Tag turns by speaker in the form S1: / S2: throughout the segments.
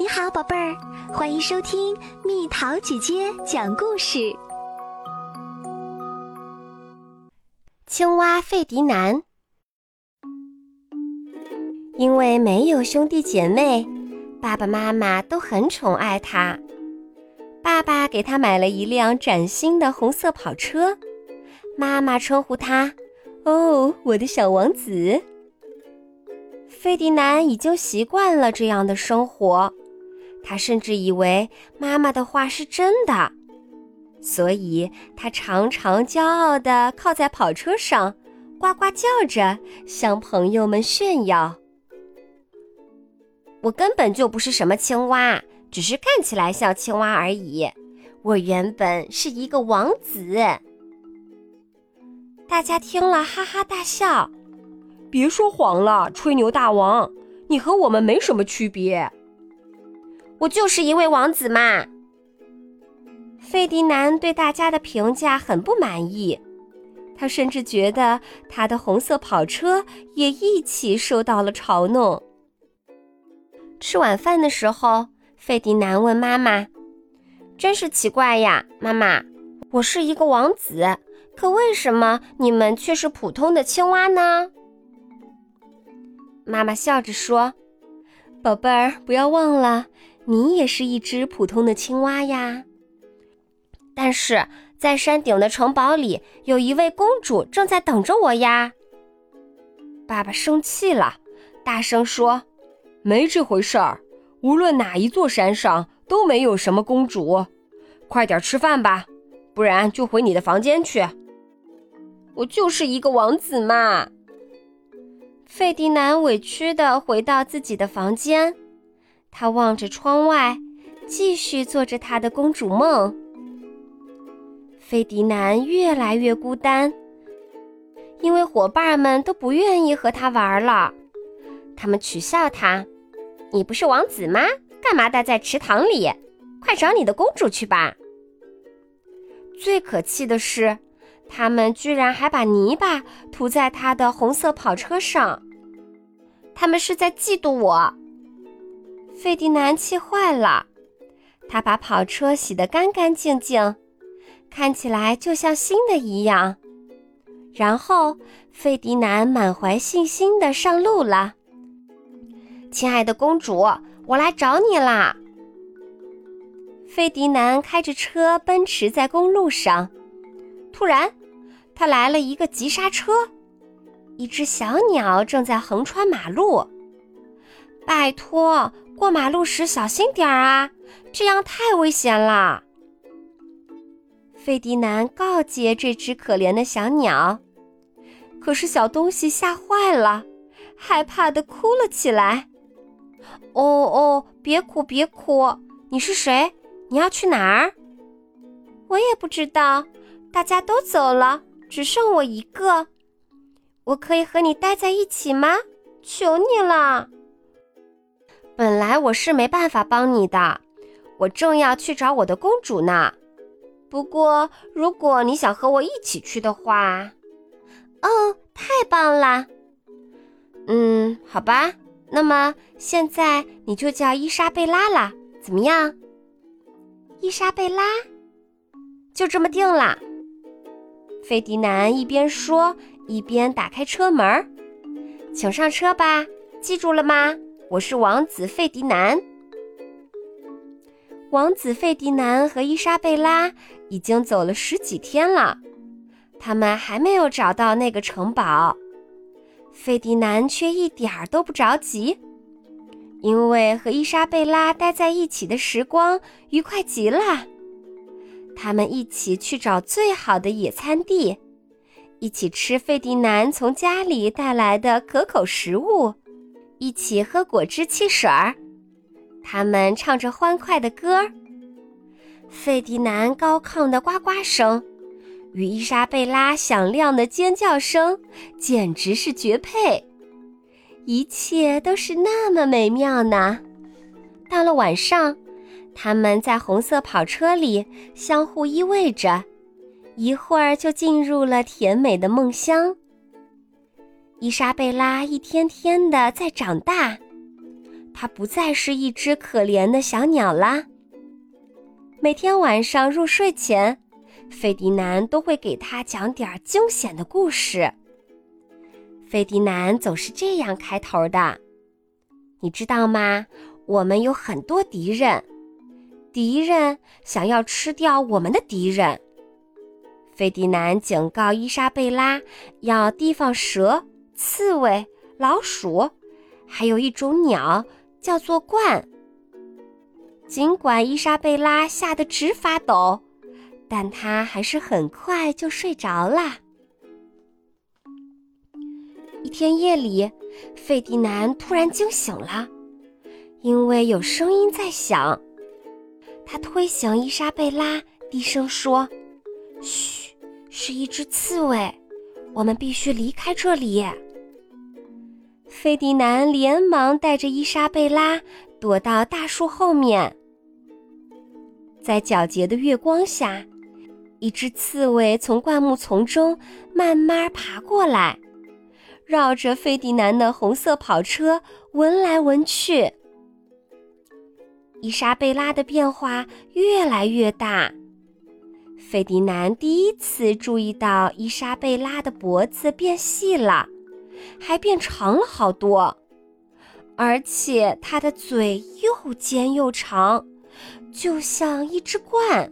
S1: 你好，宝贝儿，欢迎收听蜜桃姐姐讲故事。
S2: 青蛙费迪南，因为没有兄弟姐妹，爸爸妈妈都很宠爱他。爸爸给他买了一辆崭新的红色跑车，妈妈称呼他“哦，我的小王子”。费迪南已经习惯了这样的生活。他甚至以为妈妈的话是真的，所以他常常骄傲地靠在跑车上，呱呱叫着向朋友们炫耀：“我根本就不是什么青蛙，只是看起来像青蛙而已。我原本是一个王子。”大家听了哈哈大笑：“
S3: 别说谎了，吹牛大王，你和我们没什么区别。”
S2: 我就是一位王子嘛。费迪南对大家的评价很不满意，他甚至觉得他的红色跑车也一起受到了嘲弄。吃晚饭的时候，费迪南问妈妈：“真是奇怪呀，妈妈，我是一个王子，可为什么你们却是普通的青蛙呢？”妈妈笑着说：“宝贝儿，不要忘了。”你也是一只普通的青蛙呀，但是在山顶的城堡里，有一位公主正在等着我呀。爸爸生气了，大声说：“
S3: 没这回事儿，无论哪一座山上都没有什么公主。快点吃饭吧，不然就回你的房间去。”
S2: 我就是一个王子嘛。费迪南委屈地回到自己的房间。他望着窗外，继续做着他的公主梦。费迪南越来越孤单，因为伙伴们都不愿意和他玩了。他们取笑他：“你不是王子吗？干嘛待在池塘里？快找你的公主去吧！”最可气的是，他们居然还把泥巴涂在他的红色跑车上。他们是在嫉妒我。费迪南气坏了，他把跑车洗得干干净净，看起来就像新的一样。然后，费迪南满怀信心地上路了。亲爱的公主，我来找你啦！费迪南开着车奔驰在公路上，突然，他来了一个急刹车，一只小鸟正在横穿马路。拜托！过马路时小心点儿啊，这样太危险了。费迪南告诫这只可怜的小鸟，可是小东西吓坏了，害怕的哭了起来。哦哦，别哭别哭，你是谁？你要去哪儿？我也不知道，大家都走了，只剩我一个。我可以和你待在一起吗？求你了。本来我是没办法帮你的，我正要去找我的公主呢。不过如果你想和我一起去的话，哦，太棒了。嗯，好吧，那么现在你就叫伊莎贝拉了，怎么样？伊莎贝拉，就这么定了。费迪南一边说，一边打开车门，请上车吧，记住了吗？我是王子费迪南。王子费迪南和伊莎贝拉已经走了十几天了，他们还没有找到那个城堡。费迪南却一点儿都不着急，因为和伊莎贝拉待在一起的时光愉快极了。他们一起去找最好的野餐地，一起吃费迪南从家里带来的可口食物。一起喝果汁汽水儿，他们唱着欢快的歌儿。费迪南高亢的呱呱声与伊莎贝拉响亮的尖叫声简直是绝配，一切都是那么美妙呢。到了晚上，他们在红色跑车里相互依偎着，一会儿就进入了甜美的梦乡。伊莎贝拉一天天的在长大，她不再是一只可怜的小鸟啦。每天晚上入睡前，费迪南都会给他讲点惊险的故事。费迪南总是这样开头的：“你知道吗？我们有很多敌人，敌人想要吃掉我们的敌人。”费迪南警告伊莎贝拉要提防蛇、刺猬、老鼠，还有一种鸟叫做鹳。尽管伊莎贝拉吓得直发抖，但她还是很快就睡着了。一天夜里，费迪南突然惊醒了，因为有声音在响。他推醒伊莎贝拉，低声说：“嘘，是一只刺猬，我们必须离开这里。”费迪南连忙带着伊莎贝拉躲到大树后面。在皎洁的月光下，一只刺猬从灌木丛中慢慢爬过来。绕着费迪南的红色跑车闻来闻去，伊莎贝拉的变化越来越大。费迪南第一次注意到伊莎贝拉的脖子变细了，还变长了好多，而且它的嘴又尖又长，就像一只鹳。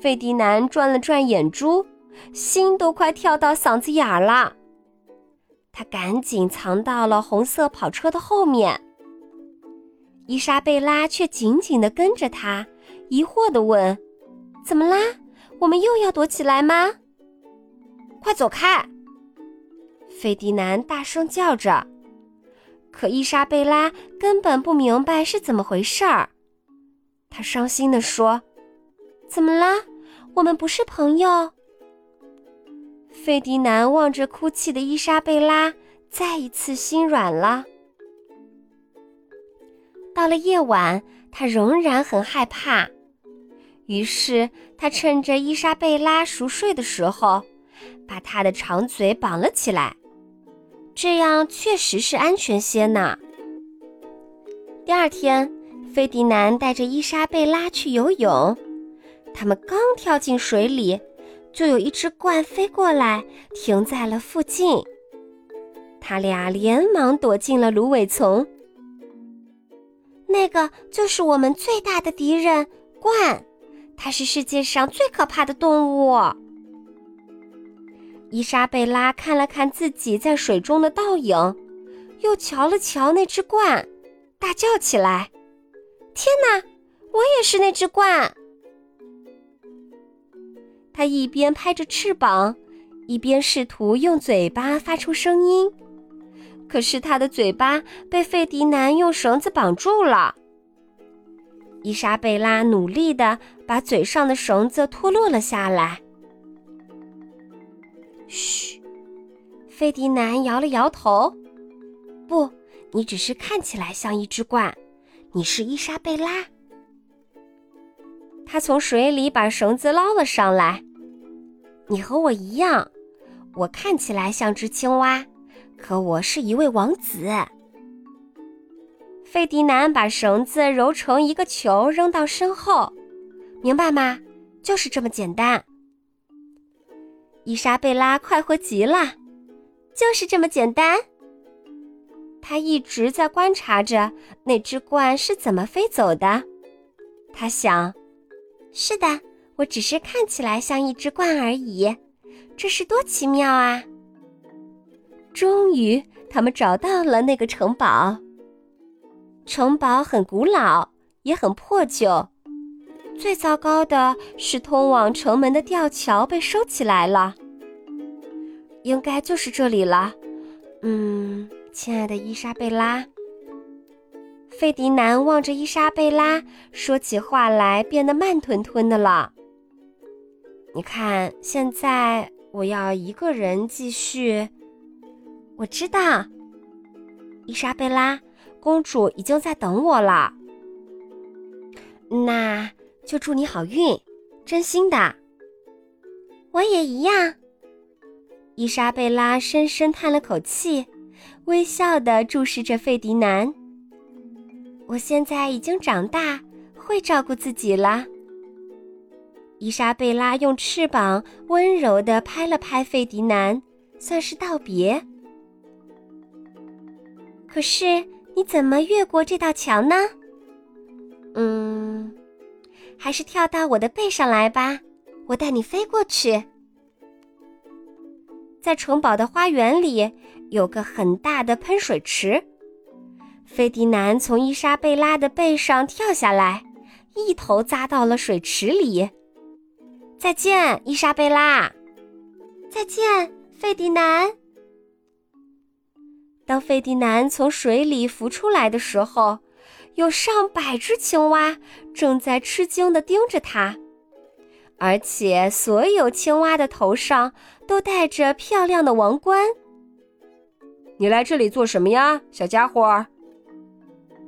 S2: 费迪南转了转眼珠。心都快跳到嗓子眼儿了，他赶紧藏到了红色跑车的后面。伊莎贝拉却紧紧地跟着他，疑惑地问：“怎么啦？我们又要躲起来吗？”快走开！费迪南大声叫着。可伊莎贝拉根本不明白是怎么回事儿，她伤心地说：“怎么啦？我们不是朋友？”费迪南望着哭泣的伊莎贝拉，再一次心软了。到了夜晚，他仍然很害怕，于是他趁着伊莎贝拉熟睡的时候，把她的长嘴绑了起来，这样确实是安全些呢。第二天，费迪南带着伊莎贝拉去游泳，他们刚跳进水里。就有一只鹳飞过来，停在了附近。他俩连忙躲进了芦苇丛。那个就是我们最大的敌人——鹳，它是世界上最可怕的动物。伊莎贝拉看了看自己在水中的倒影，又瞧了瞧那只鹳，大叫起来：“天哪，我也是那只鹳！”他一边拍着翅膀，一边试图用嘴巴发出声音，可是他的嘴巴被费迪南用绳子绑住了。伊莎贝拉努力地把嘴上的绳子脱落了下来。嘘，费迪南摇了摇头：“不，你只是看起来像一只鹳，你是伊莎贝拉。”他从水里把绳子捞了上来。你和我一样，我看起来像只青蛙，可我是一位王子。费迪南把绳子揉成一个球，扔到身后，明白吗？就是这么简单。伊莎贝拉快活极了，就是这么简单。他一直在观察着那只鹳是怎么飞走的。他想，是的。我只是看起来像一只鹳而已，这是多奇妙啊！终于，他们找到了那个城堡。城堡很古老，也很破旧。最糟糕的是，通往城门的吊桥被收起来了。应该就是这里了。嗯，亲爱的伊莎贝拉。费迪南望着伊莎贝拉，说起话来变得慢吞吞的了。你看，现在我要一个人继续。我知道，伊莎贝拉公主已经在等我了。那就祝你好运，真心的。我也一样。伊莎贝拉深深叹了口气，微笑地注视着费迪南。我现在已经长大，会照顾自己了。伊莎贝拉用翅膀温柔地拍了拍费迪南，算是道别。可是你怎么越过这道墙呢？嗯，还是跳到我的背上来吧，我带你飞过去。在城堡的花园里有个很大的喷水池，费迪南从伊莎贝拉的背上跳下来，一头扎到了水池里。再见，伊莎贝拉。再见，费迪南。当费迪南从水里浮出来的时候，有上百只青蛙正在吃惊地盯着他。而且，所有青蛙的头上都戴着漂亮的王冠。
S3: 你来这里做什么呀，小家伙？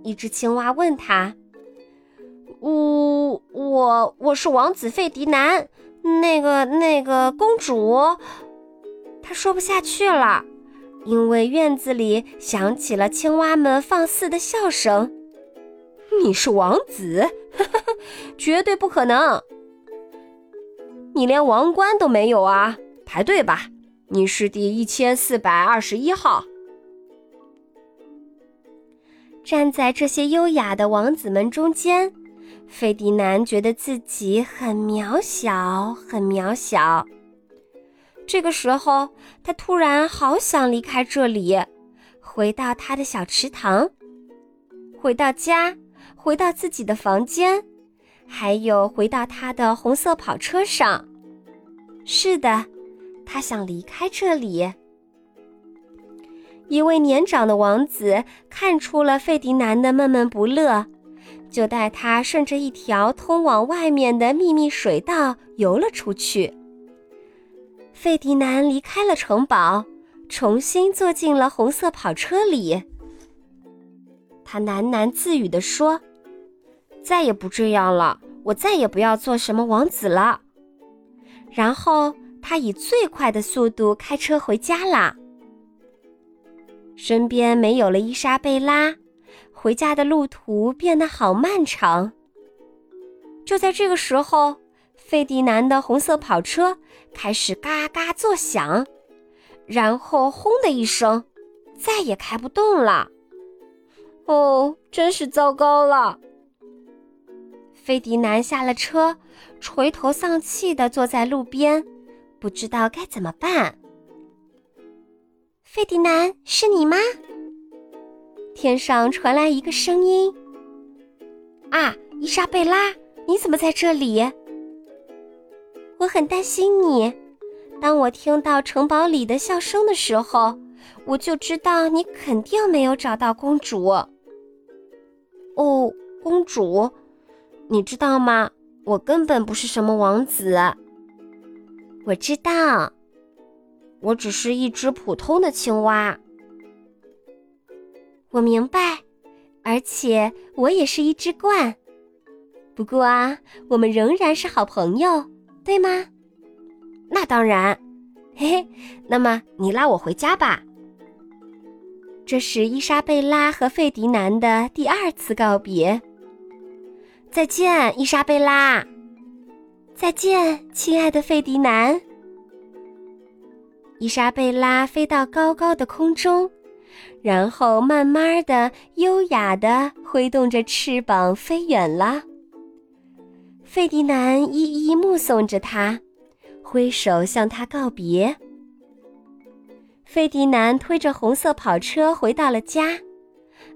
S2: 一只青蛙问他。我我我是王子费迪南，那个那个公主。他说不下去了，因为院子里响起了青蛙们放肆的笑声。
S3: 你是王子？绝对不可能！你连王冠都没有啊！排队吧，你是第一千四百二十一号。
S2: 站在这些优雅的王子们中间，费迪南觉得自己很渺小，很渺小。这个时候，他突然好想离开这里，回到他的小池塘，回到家，回到自己的房间。还有回到他的红色跑车上。是的，他想离开这里。一位年长的王子看出了费迪南的闷闷不乐，就带他顺着一条通往外面的秘密水道游了出去。费迪南离开了城堡，重新坐进了红色跑车里。他喃喃自语地说。再也不这样了，我再也不要做什么王子了。然后他以最快的速度开车回家啦。身边没有了伊莎贝拉，回家的路途变得好漫长。就在这个时候，费迪南的红色跑车开始嘎嘎作响，然后轰的一声，再也开不动了。哦，真是糟糕了。费迪南下了车，垂头丧气地坐在路边，不知道该怎么办。费迪南，是你吗？天上传来一个声音：“啊，伊莎贝拉，你怎么在这里？我很担心你。当我听到城堡里的笑声的时候，我就知道你肯定没有找到公主。哦，公主。”你知道吗？我根本不是什么王子。我知道，我只是一只普通的青蛙。我明白，而且我也是一只鹳。不过啊，我们仍然是好朋友，对吗？那当然。嘿嘿，那么你拉我回家吧。这是伊莎贝拉和费迪南的第二次告别。再见，伊莎贝拉。再见，亲爱的费迪南。伊莎贝拉飞到高高的空中，然后慢慢的、优雅的挥动着翅膀飞远了。费迪南一一目送着他，挥手向他告别。费迪南推着红色跑车回到了家，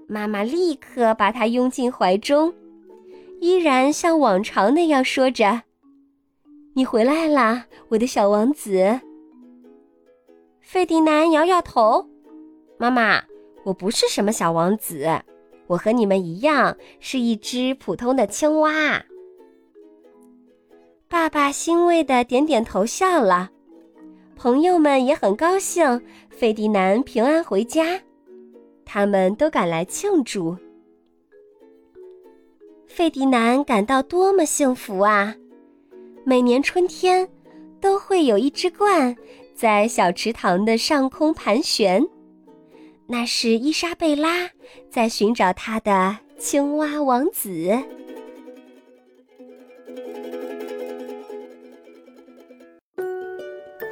S2: 妈妈立刻把他拥进怀中。依然像往常那样说着：“你回来啦，我的小王子。”费迪南摇摇头：“妈妈，我不是什么小王子，我和你们一样是一只普通的青蛙。”爸爸欣慰的点点头笑了，朋友们也很高兴费迪南平安回家，他们都赶来庆祝。费迪南感到多么幸福啊！每年春天，都会有一只鹳在小池塘的上空盘旋。
S4: 那是伊莎贝拉在寻找她的青蛙王子。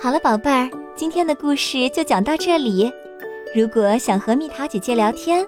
S2: 好了，宝贝儿，今天的故事就讲到这里。如果想和蜜桃姐姐聊天，